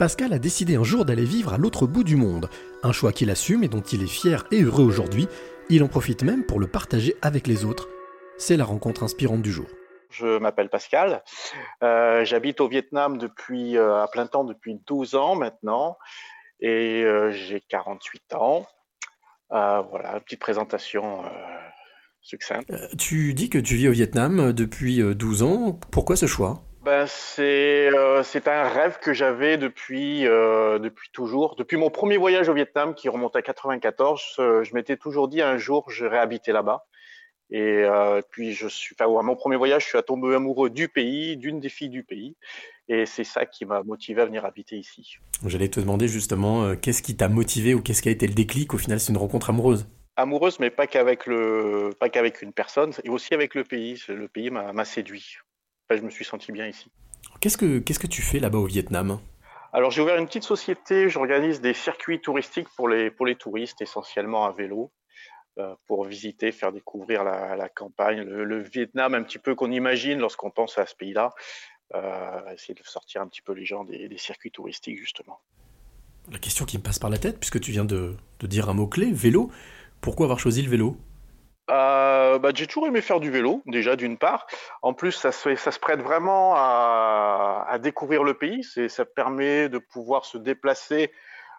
Pascal a décidé un jour d'aller vivre à l'autre bout du monde, un choix qu'il assume et dont il est fier et heureux aujourd'hui. Il en profite même pour le partager avec les autres. C'est la rencontre inspirante du jour. Je m'appelle Pascal. Euh, j'habite au Vietnam depuis euh, à plein temps depuis 12 ans maintenant et euh, j'ai 48 ans. voilà, petite présentation succincte. tu dis que tu vis au Vietnam depuis 12 ans. Pourquoi ce choix? Ben, c'est euh, c'est un rêve que j'avais depuis euh, depuis toujours. Depuis mon premier voyage au Vietnam qui remonte à 94, euh, je m'étais toujours dit un jour je habiter là-bas. Et puis je suis, enfin, à mon premier voyage, je suis tombé amoureux du pays, d'une des filles du pays, et c'est ça qui m'a motivé à venir habiter ici. J'allais te demander justement qu'est-ce qui t'a motivé ou qu'est-ce qui a été le déclic? Au final, c'est une rencontre amoureuse. Amoureuse, mais pas qu'avec le, pas qu'avec une personne, et aussi avec le pays. Le pays m'a séduit je me suis senti bien ici. Qu'est-ce que, qu'est-ce que tu fais là-bas au Vietnam Alors j'ai ouvert une petite société, j'organise des circuits touristiques pour les, pour les touristes, essentiellement à vélo, euh, pour visiter, faire découvrir la, campagne, le, Vietnam un petit peu qu'on imagine lorsqu'on pense à ce pays-là, euh, essayer de sortir un petit peu les gens des, des, circuits touristiques justement. La question qui me passe par la tête, puisque tu viens de, de dire un mot-clé, vélo, pourquoi avoir choisi le vélo? Euh, bah, j'ai toujours aimé faire du vélo, déjà d'une part. En plus, ça se, prête vraiment à, découvrir le pays. Ça permet de pouvoir se déplacer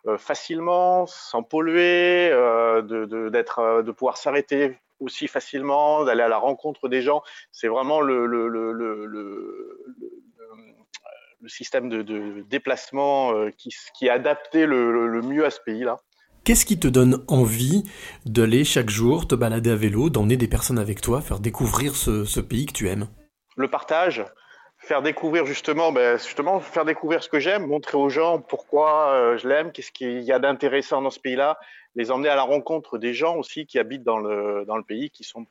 euh, facilement, sans polluer, euh, de, pouvoir s'arrêter aussi facilement, d'aller à la rencontre des gens. C'est vraiment le, système de, déplacement qui, qui est adapté le mieux à ce pays-là. Qu'est-ce qui te donne envie d'aller chaque jour te balader à vélo, d'emmener des personnes avec toi, faire découvrir ce, pays que tu aimes? Le partage, faire découvrir justement, ben justement, faire découvrir ce que j'aime, montrer aux gens pourquoi euh, je l'aime, qu'est-ce qu'il y a d'intéressant dans ce pays-là, les emmener à la rencontre des gens aussi qui habitent dans le, dans le pays, qui sont,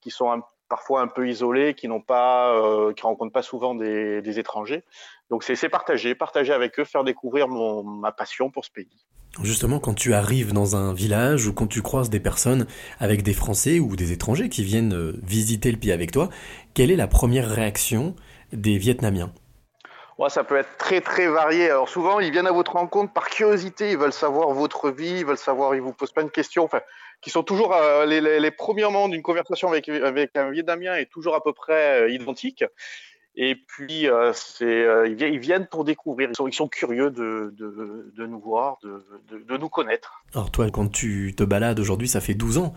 qui sont parfois un peu isolés, qui n'ont pas, euh, qui rencontrent pas souvent des, des étrangers. Donc c'est partager, partager avec eux, faire découvrir ma passion pour ce pays. Justement, quand tu arrives dans un village ou quand tu croises des personnes avec des Français ou des étrangers qui viennent euh, visiter le pays avec toi, quelle est la première réaction des Vietnamiens? Ouais, Ça peut être très très varié. Alors souvent, ils viennent à votre rencontre par curiosité, ils veulent savoir votre vie, ils veulent savoir, ils vous posent pas de questions, enfin, qui sont toujours euh, les, premiers moments d'une conversation avec, avec un Vietnamien est toujours à peu près euh, identique. Et puis, euh, euh, ils viennent pour découvrir. Ils sont, ils sont curieux de, de, de, nous voir, de, de, nous connaître. Alors toi, quand tu te balades aujourd'hui, ça fait 12 ans.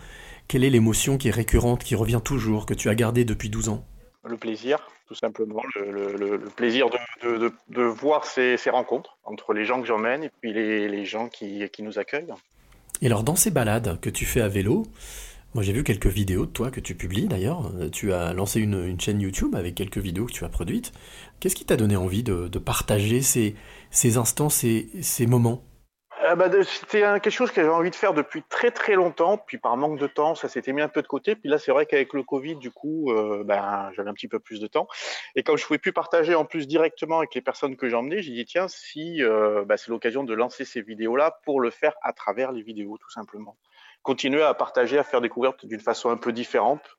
Quelle est l'émotion qui est récurrente, qui revient toujours, que tu as gardée depuis 12 ans? Le plaisir, tout simplement. Le, le, le plaisir de, de, voir ces, ces, rencontres entre les gens que j'emmène et puis les, les gens qui, qui nous accueillent. Et alors, dans ces balades que tu fais à vélo, moi, j'ai vu quelques vidéos de toi que tu publies d'ailleurs. Tu as lancé une, chaîne YouTube avec quelques vidéos que tu as produites. Qu'est-ce qui t'a donné envie de, partager ces, instants, ces moments? Euh, bah, C'était quelque chose que j'avais envie de faire depuis très très longtemps. Puis par manque de temps, ça s'était mis un peu de côté. Puis là, c'est vrai qu'avec le Covid, du coup, euh, ben, j'avais un petit peu plus de temps. Et comme je pouvais plus partager en plus directement avec les personnes que j'emmenais, j'ai dit tiens, si euh, bah, c'est l'occasion de lancer ces vidéos-là pour le faire à travers les vidéos, tout simplement continuer à partager, à faire découvrir d'une façon un peu différente,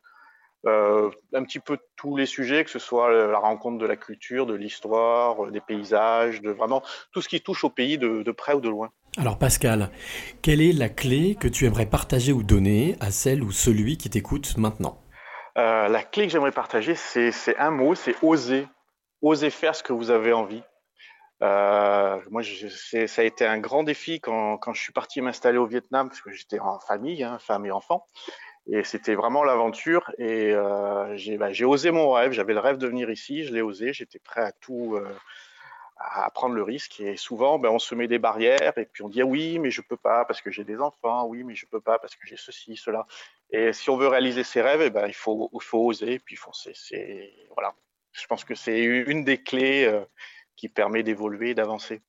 euh, un petit peu tous les sujets, que ce soit la rencontre de la culture, de l'histoire, des paysages, de vraiment tout ce qui touche au pays de, près ou de loin. Alors Pascal, quelle est la clé que tu aimerais partager ou donner à celle ou celui qui t'écoute maintenant? Euh, La clé que j'aimerais partager, c'est un mot, c'est oser. Oser faire ce que vous avez envie. Euh, moi, ça a été un grand défi quand, je suis parti m'installer au Vietnam, parce que j'étais en famille, hein, femme et enfant. Et c'était vraiment l'aventure. Et euh, j'ai bah, osé mon rêve. J'avais le rêve de venir ici. Je l'ai osé. J'étais prêt à tout, à prendre le risque. Et souvent, ben, on se met des barrières. Et puis on dit ah oui, mais je peux pas parce que j'ai des enfants. Oui, mais je peux pas parce que j'ai ceci, cela. Et si on veut réaliser ses rêves, eh ben, il faut, il faut oser. Et puis foncer. C'est voilà. Je pense que c'est une des clés. Euh, qui permet d'évoluer d'avancer.